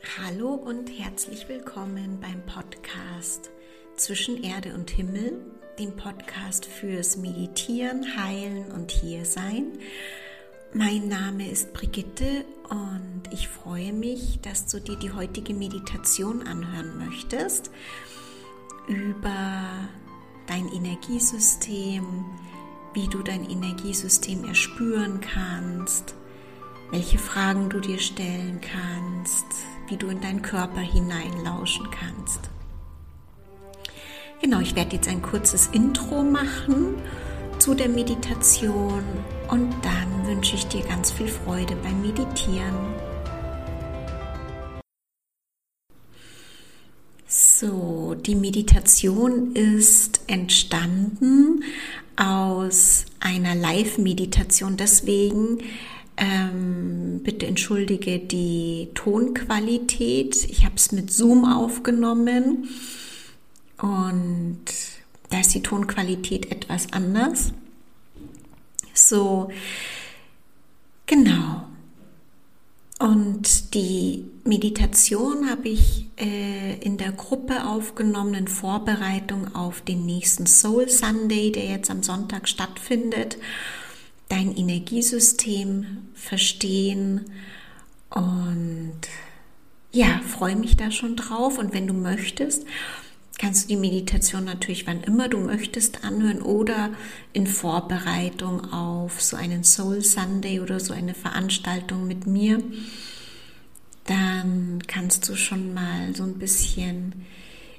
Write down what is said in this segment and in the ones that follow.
Hallo und herzlich willkommen beim Podcast Zwischen Erde und Himmel, dem Podcast fürs Meditieren, Heilen und Hiersein. Mein Name ist Brigitte und ich freue mich, dass du dir die heutige Meditation anhören möchtest über dein Energiesystem, wie du dein Energiesystem erspüren kannst, welche Fragen du dir stellen kannst, wie du in deinen Körper hineinlauschen kannst. Genau, ich werde jetzt ein kurzes Intro machen zu der Meditation und dann wünsche ich dir ganz viel Freude beim Meditieren. So, die Meditation ist entstanden aus einer Live-Meditation. Deswegen ähm, bitte entschuldige die Tonqualität. Ich habe es mit Zoom aufgenommen und da ist die Tonqualität etwas anders. So, genau. Und die Meditation habe ich äh, in der Gruppe aufgenommen in Vorbereitung auf den nächsten Soul Sunday, der jetzt am Sonntag stattfindet dein Energiesystem verstehen und ja, freue mich da schon drauf. Und wenn du möchtest, kannst du die Meditation natürlich wann immer du möchtest anhören oder in Vorbereitung auf so einen Soul Sunday oder so eine Veranstaltung mit mir. Dann kannst du schon mal so ein bisschen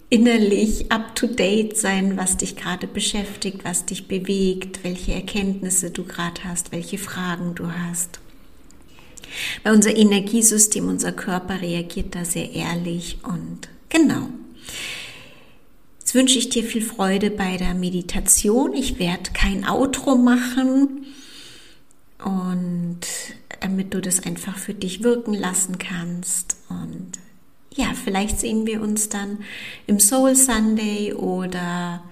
innerlich up-to-date sein, was dich gerade beschäftigt, was dich bewegt, welche Erkenntnisse du gerade hast, welche Fragen du hast. Weil unser Energiesystem, unser Körper reagiert da sehr ehrlich und genau. Jetzt wünsche ich dir viel Freude bei der Meditation. Ich werde kein Outro machen und damit du das einfach für dich wirken lassen kannst und ja, vielleicht sehen wir uns dann im Soul Sunday oder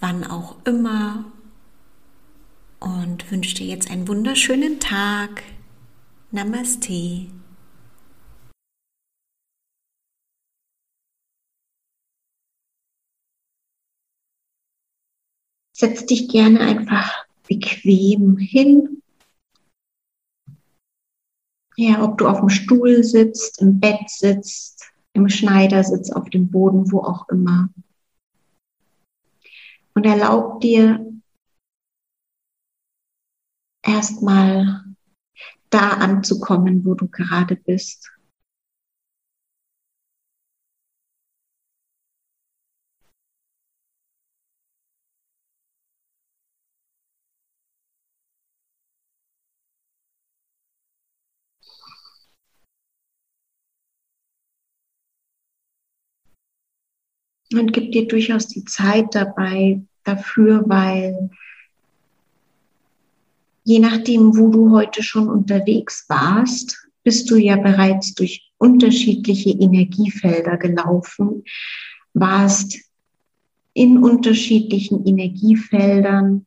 wann auch immer. Und wünsche dir jetzt einen wunderschönen Tag. Namaste. Setz dich gerne einfach bequem hin ja, ob du auf dem Stuhl sitzt, im Bett sitzt, im Schneidersitz, auf dem Boden, wo auch immer. Und erlaub dir erstmal da anzukommen, wo du gerade bist. Und gib dir durchaus die Zeit dabei dafür, weil je nachdem, wo du heute schon unterwegs warst, bist du ja bereits durch unterschiedliche Energiefelder gelaufen, warst in unterschiedlichen Energiefeldern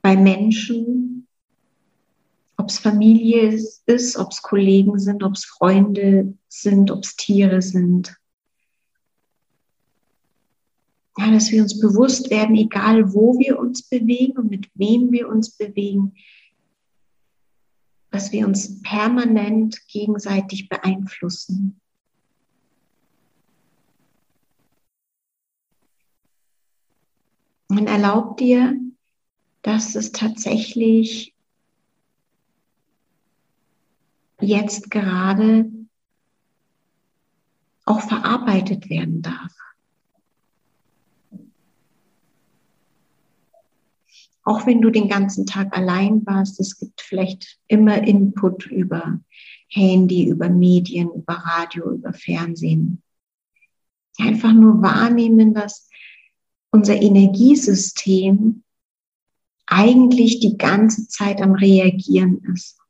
bei Menschen, ob es Familie ist, ob es Kollegen sind, ob es Freunde sind, ob es Tiere sind ja, dass wir uns bewusst werden, egal wo wir uns bewegen und mit wem wir uns bewegen, dass wir uns permanent gegenseitig beeinflussen. Und erlaubt dir, dass es tatsächlich jetzt gerade auch verarbeitet werden darf. Auch wenn du den ganzen Tag allein warst, es gibt vielleicht immer Input über Handy, über Medien, über Radio, über Fernsehen. Einfach nur wahrnehmen, dass unser Energiesystem eigentlich die ganze Zeit am Reagieren ist.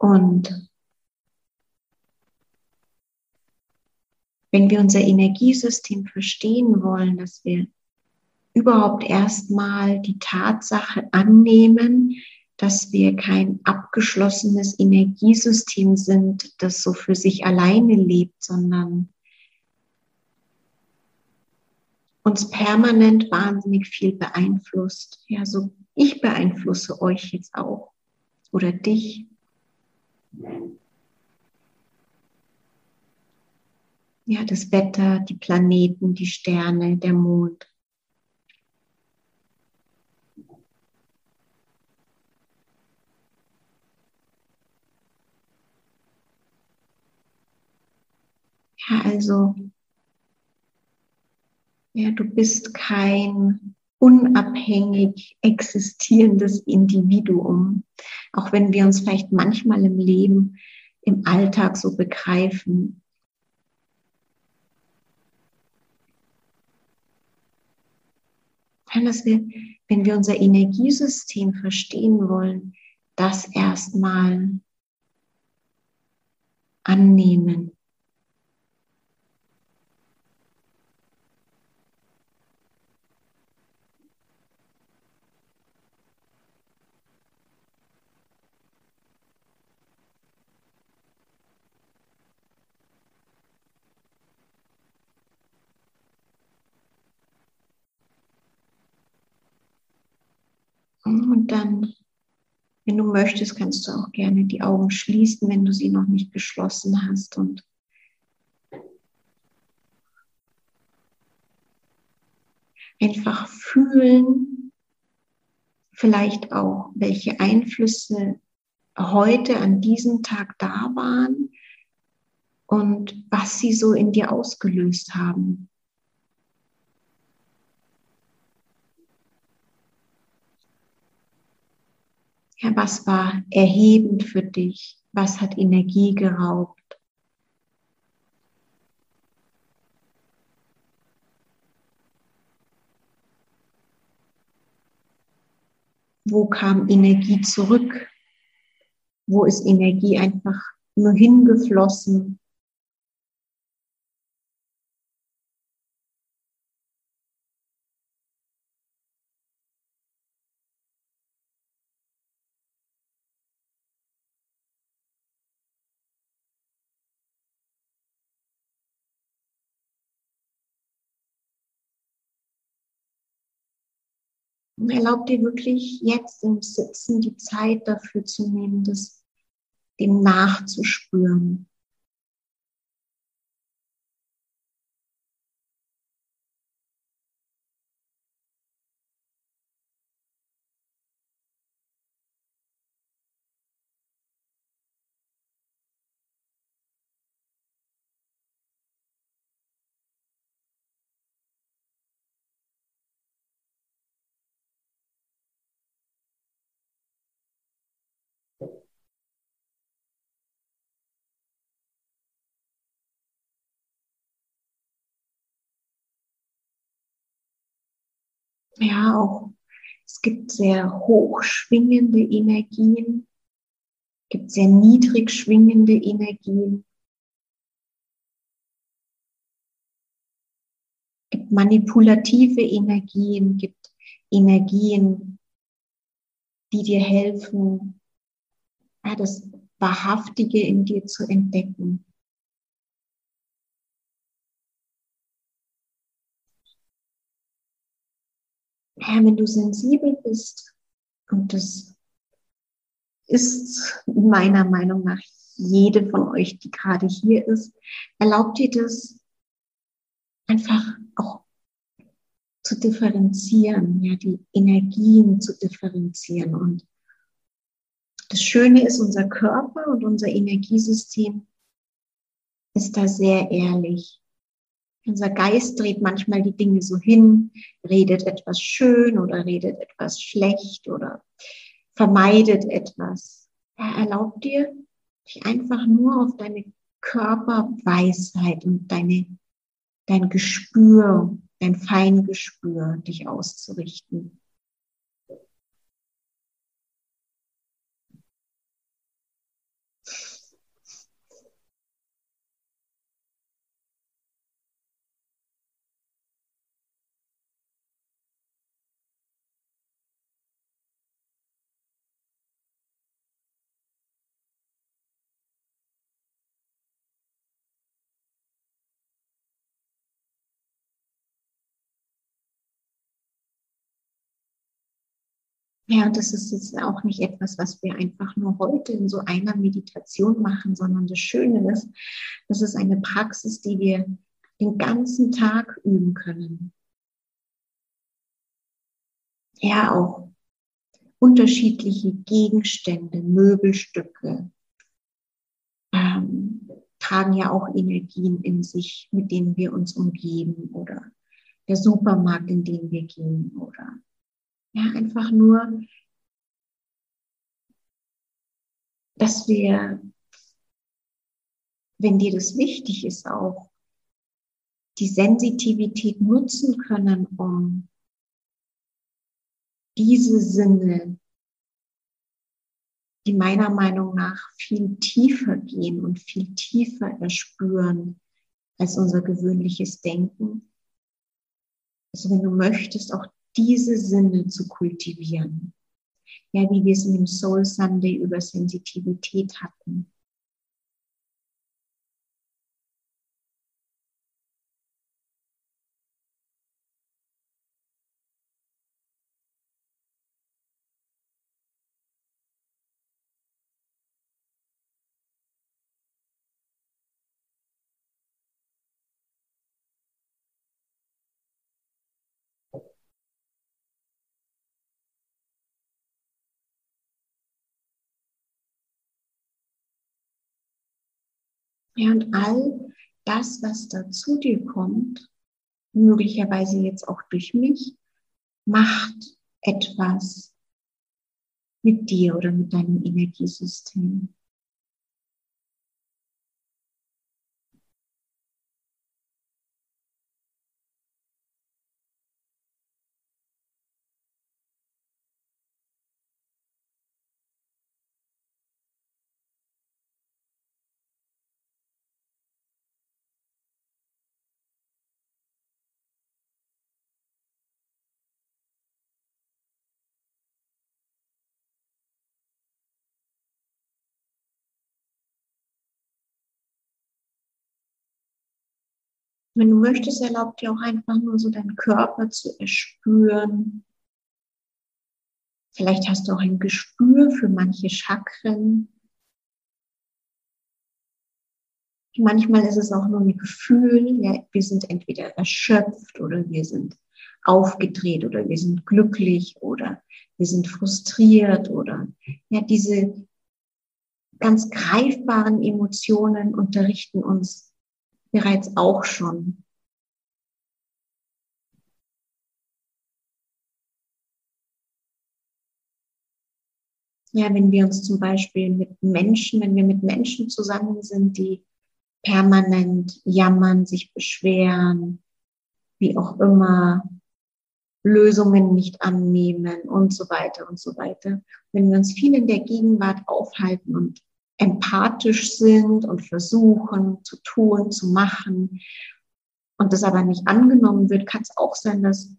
Und wenn wir unser Energiesystem verstehen wollen, dass wir überhaupt erstmal die Tatsache annehmen, dass wir kein abgeschlossenes Energiesystem sind, das so für sich alleine lebt, sondern uns permanent wahnsinnig viel beeinflusst. Ja, so ich beeinflusse euch jetzt auch oder dich. Ja, das Wetter, die Planeten, die Sterne, der Mond. Ja, also, ja, du bist kein unabhängig existierendes Individuum, auch wenn wir uns vielleicht manchmal im Leben, im Alltag so begreifen. Dass wir, wenn wir unser Energiesystem verstehen wollen, das erstmal annehmen. Und dann, wenn du möchtest, kannst du auch gerne die Augen schließen, wenn du sie noch nicht geschlossen hast und einfach fühlen, vielleicht auch, welche Einflüsse heute an diesem Tag da waren und was sie so in dir ausgelöst haben. Ja, was war erhebend für dich? Was hat Energie geraubt? Wo kam Energie zurück? Wo ist Energie einfach nur hingeflossen? Und erlaub dir wirklich jetzt im Sitzen die Zeit dafür zu nehmen, das dem nachzuspüren. Ja, auch es gibt sehr hochschwingende Energien, gibt sehr niedrig schwingende Energien, gibt manipulative Energien, gibt Energien, die dir helfen, ja, das Wahrhaftige in dir zu entdecken. Ja, wenn du sensibel bist, und das ist meiner Meinung nach jede von euch, die gerade hier ist, erlaubt dir das einfach auch zu differenzieren, ja, die Energien zu differenzieren. Und das Schöne ist, unser Körper und unser Energiesystem ist da sehr ehrlich. Unser Geist dreht manchmal die Dinge so hin, redet etwas schön oder redet etwas schlecht oder vermeidet etwas. Er erlaubt dir, dich einfach nur auf deine Körperweisheit und deine, dein Gespür, dein Feingespür dich auszurichten. Ja, das ist jetzt auch nicht etwas, was wir einfach nur heute in so einer Meditation machen, sondern das Schöne ist, das ist eine Praxis, die wir den ganzen Tag üben können. Ja, auch unterschiedliche Gegenstände, Möbelstücke ähm, tragen ja auch Energien in sich, mit denen wir uns umgeben oder der Supermarkt, in den wir gehen oder ja, einfach nur, dass wir, wenn dir das wichtig ist, auch die Sensitivität nutzen können, um diese Sinne, die meiner Meinung nach viel tiefer gehen und viel tiefer erspüren als unser gewöhnliches Denken. Also wenn du möchtest, auch diese Sinne zu kultivieren. Ja, wie wir es in dem Soul Sunday über Sensitivität hatten. Ja, und all das, was da zu dir kommt, möglicherweise jetzt auch durch mich, macht etwas mit dir oder mit deinem Energiesystem. Wenn du möchtest, erlaub dir auch einfach nur so deinen Körper zu erspüren. Vielleicht hast du auch ein Gespür für manche Chakren. Manchmal ist es auch nur ein Gefühl, ja, wir sind entweder erschöpft oder wir sind aufgedreht oder wir sind glücklich oder wir sind frustriert oder ja, diese ganz greifbaren Emotionen unterrichten uns bereits auch schon. Ja, wenn wir uns zum Beispiel mit Menschen, wenn wir mit Menschen zusammen sind, die permanent jammern, sich beschweren, wie auch immer, Lösungen nicht annehmen und so weiter und so weiter. Wenn wir uns viel in der Gegenwart aufhalten und empathisch sind und versuchen zu tun, zu machen und das aber nicht angenommen wird, kann es auch sein, dass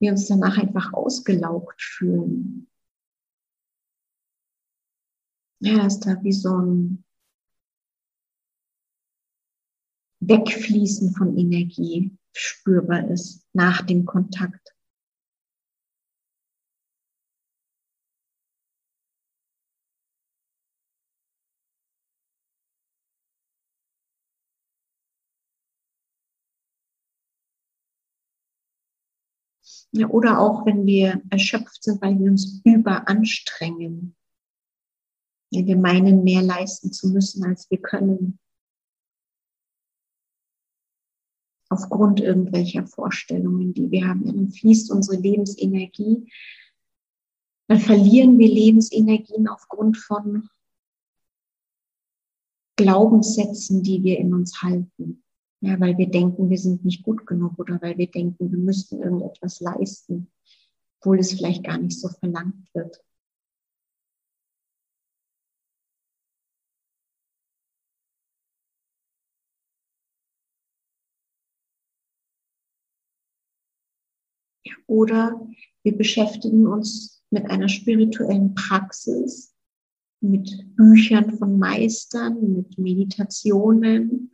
wir uns danach einfach ausgelaugt fühlen. Ja, dass da wie so ein Wegfließen von Energie spürbar ist nach dem Kontakt. Ja, oder auch wenn wir erschöpft sind, weil wir uns überanstrengen. Ja, wir meinen, mehr leisten zu müssen, als wir können. Aufgrund irgendwelcher Vorstellungen, die wir haben. dann fließt unsere Lebensenergie. Dann verlieren wir Lebensenergien aufgrund von Glaubenssätzen, die wir in uns halten. Ja, weil wir denken, wir sind nicht gut genug oder weil wir denken, wir müssten irgendetwas leisten, obwohl es vielleicht gar nicht so verlangt wird. Oder wir beschäftigen uns mit einer spirituellen Praxis, mit Büchern von Meistern, mit Meditationen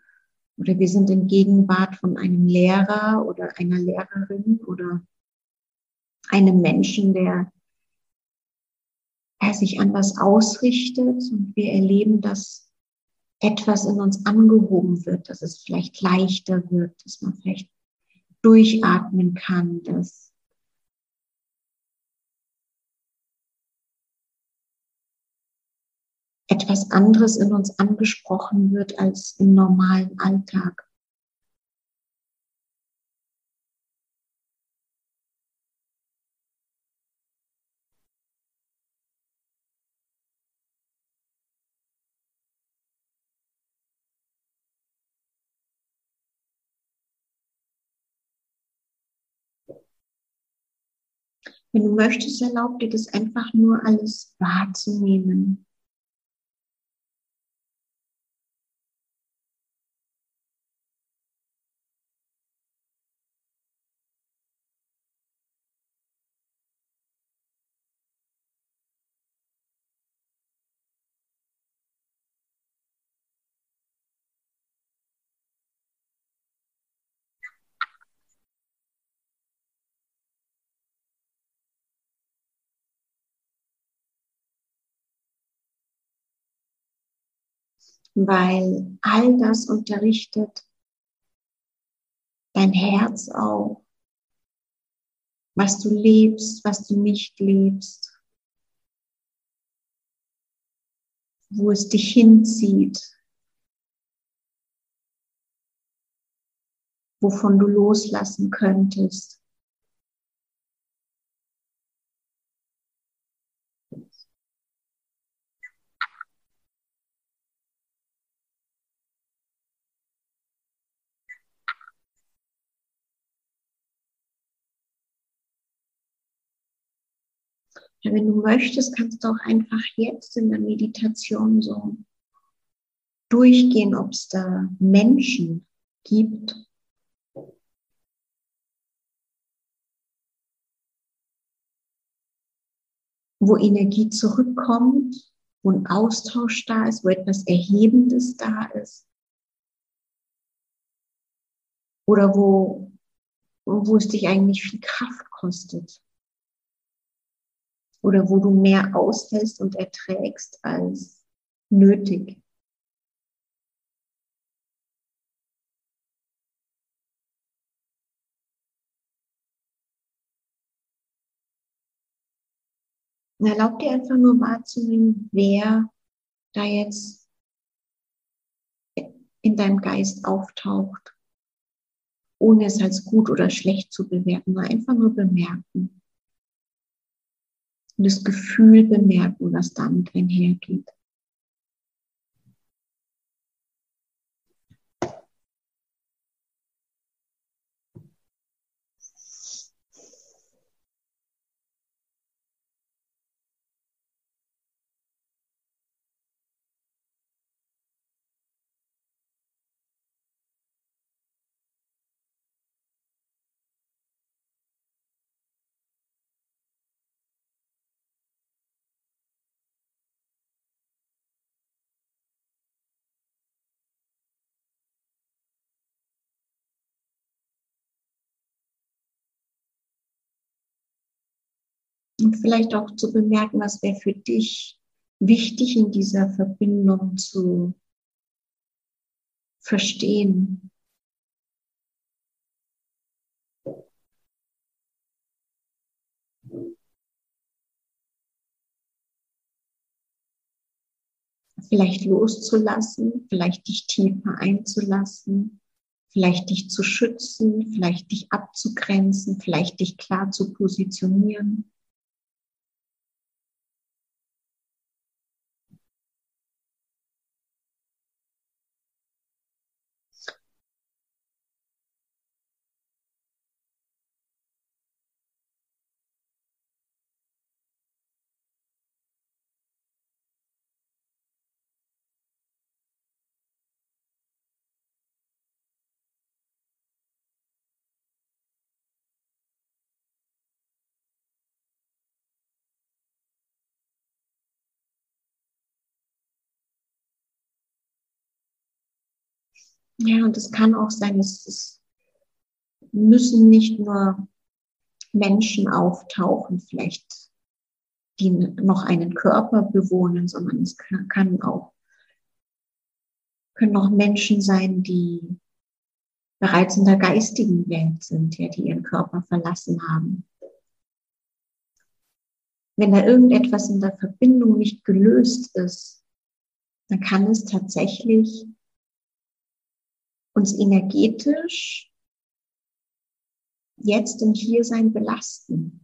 oder wir sind in Gegenwart von einem Lehrer oder einer Lehrerin oder einem Menschen, der er sich anders ausrichtet. Und wir erleben, dass etwas in uns angehoben wird, dass es vielleicht leichter wird, dass man vielleicht durchatmen kann, dass etwas anderes in uns angesprochen wird als im normalen Alltag. Wenn du möchtest, erlaub dir das einfach nur alles wahrzunehmen. Weil all das unterrichtet dein Herz auch, was du lebst, was du nicht lebst, wo es dich hinzieht, wovon du loslassen könntest. Wenn du möchtest, kannst du auch einfach jetzt in der Meditation so durchgehen, ob es da Menschen gibt, wo Energie zurückkommt, wo ein Austausch da ist, wo etwas Erhebendes da ist. Oder wo, wo es dich eigentlich viel Kraft kostet oder wo du mehr aushältst und erträgst als nötig. Erlaub dir einfach nur wahrzunehmen, wer da jetzt in deinem Geist auftaucht, ohne es als gut oder schlecht zu bewerten, einfach nur bemerken und das Gefühl bemerken, was damit einhergeht. Und vielleicht auch zu bemerken, was wäre für dich wichtig in dieser Verbindung zu verstehen. Vielleicht loszulassen, vielleicht dich tiefer einzulassen, vielleicht dich zu schützen, vielleicht dich abzugrenzen, vielleicht dich klar zu positionieren. Ja, und es kann auch sein, es, es müssen nicht nur Menschen auftauchen, vielleicht die noch einen Körper bewohnen, sondern es kann auch, können auch Menschen sein, die bereits in der geistigen Welt sind, ja, die ihren Körper verlassen haben. Wenn da irgendetwas in der Verbindung nicht gelöst ist, dann kann es tatsächlich uns energetisch jetzt im Hiersein belasten.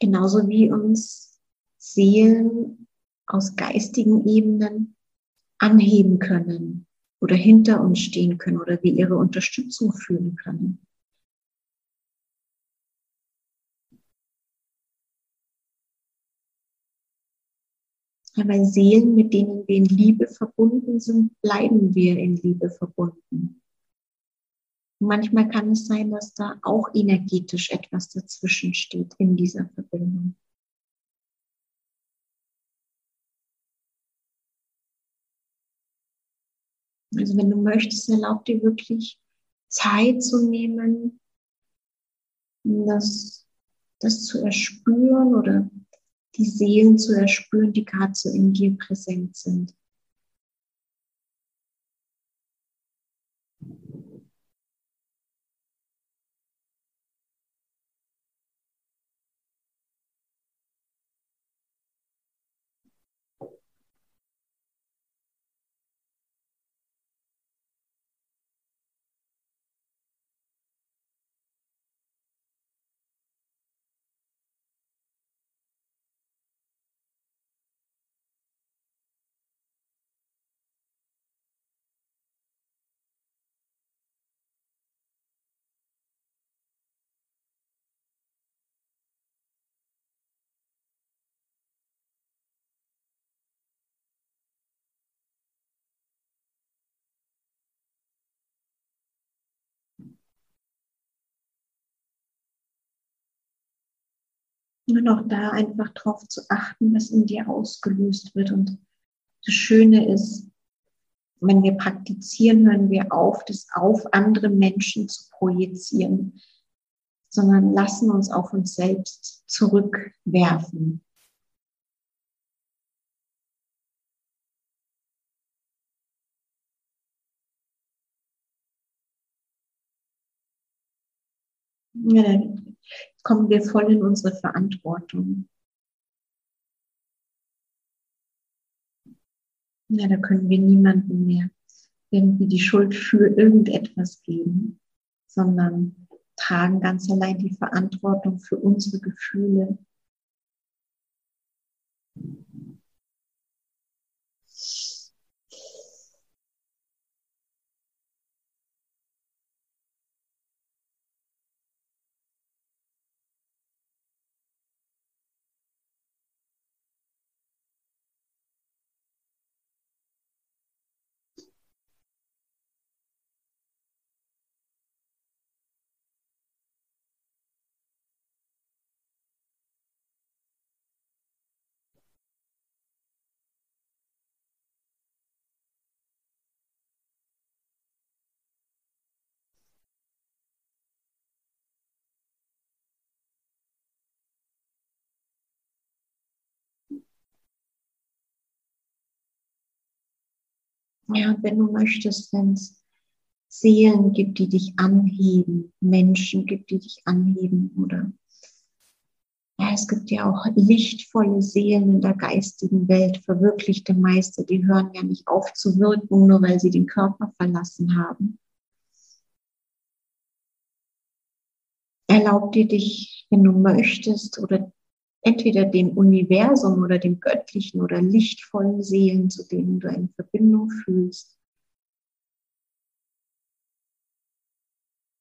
Genauso wie uns Seelen aus geistigen Ebenen anheben können oder hinter uns stehen können oder wir ihre Unterstützung fühlen können. Aber Seelen, mit denen wir in Liebe verbunden sind, bleiben wir in Liebe verbunden. manchmal kann es sein, dass da auch energetisch etwas dazwischen steht in dieser Verbindung. Also wenn du möchtest, erlaub dir wirklich Zeit zu nehmen, das, das zu erspüren oder die Seelen zu erspüren, die gerade so in dir präsent sind. Und auch da einfach darauf zu achten, was in dir ausgelöst wird. Und das Schöne ist, wenn wir praktizieren, hören wir auf, das auf andere Menschen zu projizieren, sondern lassen uns auf uns selbst zurückwerfen. Ja, dann kommen wir voll in unsere Verantwortung. Ja, da können wir niemandem mehr irgendwie die Schuld für irgendetwas geben, sondern tragen ganz allein die Verantwortung für unsere Gefühle. Ja, wenn du möchtest, wenn es Seelen gibt, die dich anheben, Menschen gibt, die dich anheben oder ja, es gibt ja auch lichtvolle Seelen in der geistigen Welt, verwirklichte Meister, die hören ja nicht auf zu wirken, nur weil sie den Körper verlassen haben. Erlaub dir dich, wenn du möchtest, oder entweder dem Universum oder dem göttlichen oder lichtvollen Seelen, zu denen du eine Verbindung fühlst.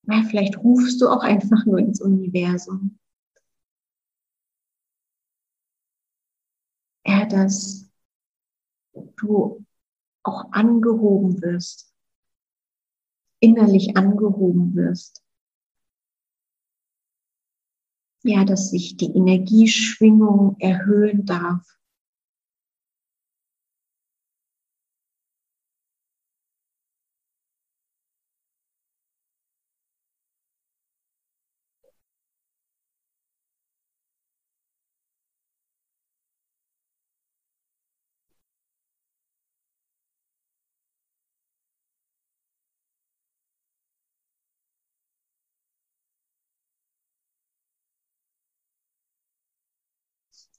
Ja, vielleicht rufst du auch einfach nur ins Universum. Ja, dass du auch angehoben wirst, innerlich angehoben wirst ja, dass sich die Energieschwingung erhöhen darf.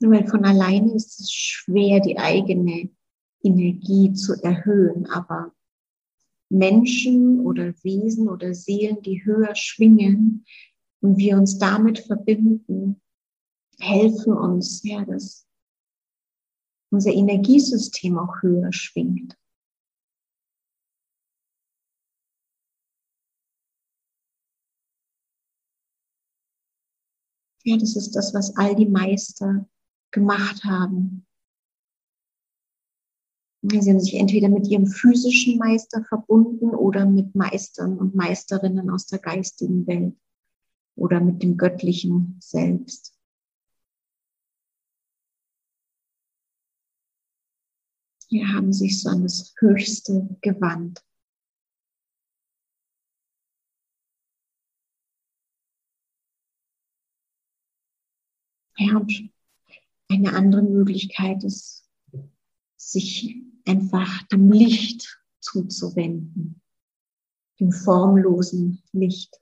Weil von alleine ist es schwer, die eigene Energie zu erhöhen. Aber Menschen oder Wesen oder Seelen, die höher schwingen und wir uns damit verbinden, helfen uns, ja, dass unser Energiesystem auch höher schwingt. Ja, das ist das, was all die Meister gemacht haben. Sie haben sich entweder mit ihrem physischen Meister verbunden oder mit Meistern und Meisterinnen aus der geistigen Welt oder mit dem göttlichen Selbst. Hier haben sich so an das Höchste gewandt. Ja, und eine andere Möglichkeit ist, sich einfach dem Licht zuzuwenden, dem formlosen Licht.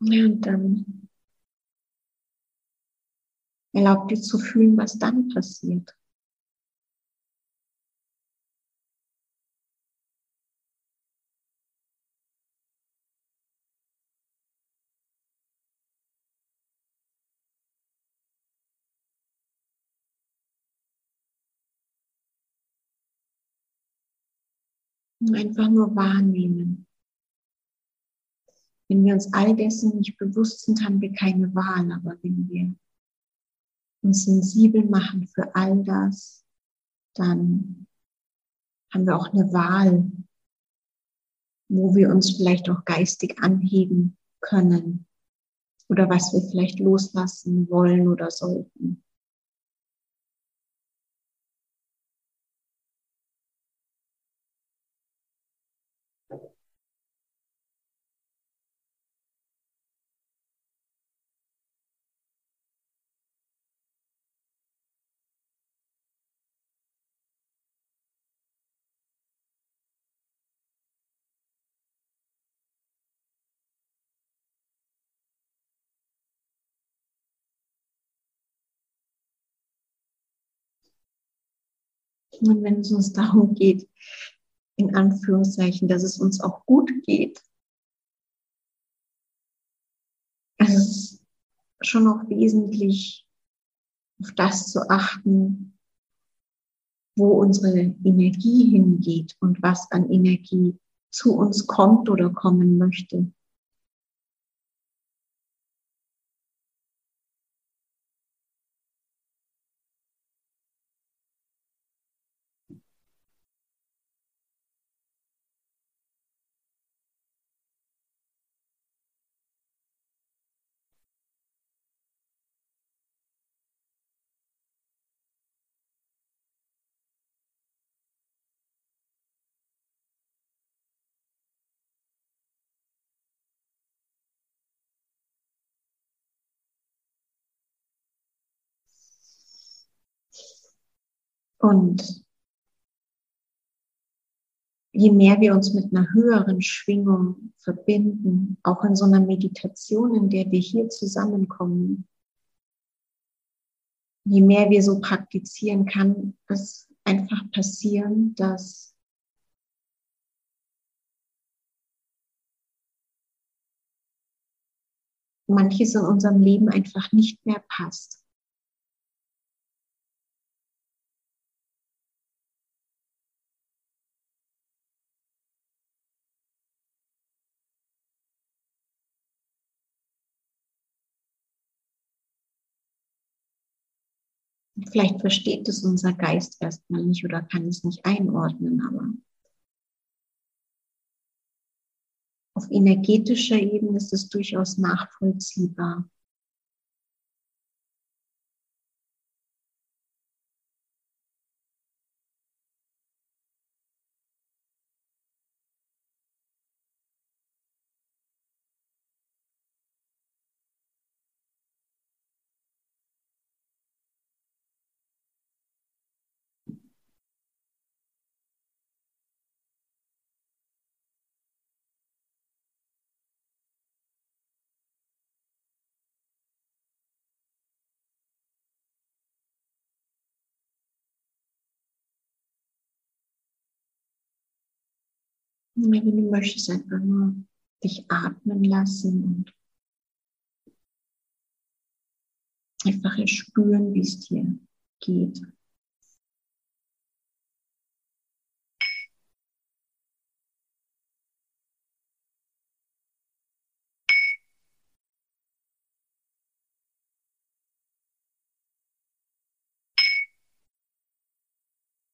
Ja, und dann erlaub dir zu fühlen, was dann passiert. Einfach nur wahrnehmen. Wenn wir uns all dessen nicht bewusst sind, haben wir keine Wahl. Aber wenn wir uns sensibel machen für all das, dann haben wir auch eine Wahl, wo wir uns vielleicht auch geistig anheben können oder was wir vielleicht loslassen wollen oder sollten. Und wenn es uns darum geht, in Anführungszeichen, dass es uns auch gut geht, es ist schon auch wesentlich, auf das zu achten, wo unsere Energie hingeht und was an Energie zu uns kommt oder kommen möchte. Und je mehr wir uns mit einer höheren Schwingung verbinden, auch in so einer Meditation, in der wir hier zusammenkommen, je mehr wir so praktizieren, kann es einfach passieren, dass manches in unserem Leben einfach nicht mehr passt. Vielleicht versteht es unser Geist erstmal nicht oder kann es nicht einordnen, aber auf energetischer Ebene ist es durchaus nachvollziehbar. Wenn du möchtest, einfach nur dich atmen lassen und einfach spüren, wie es dir geht.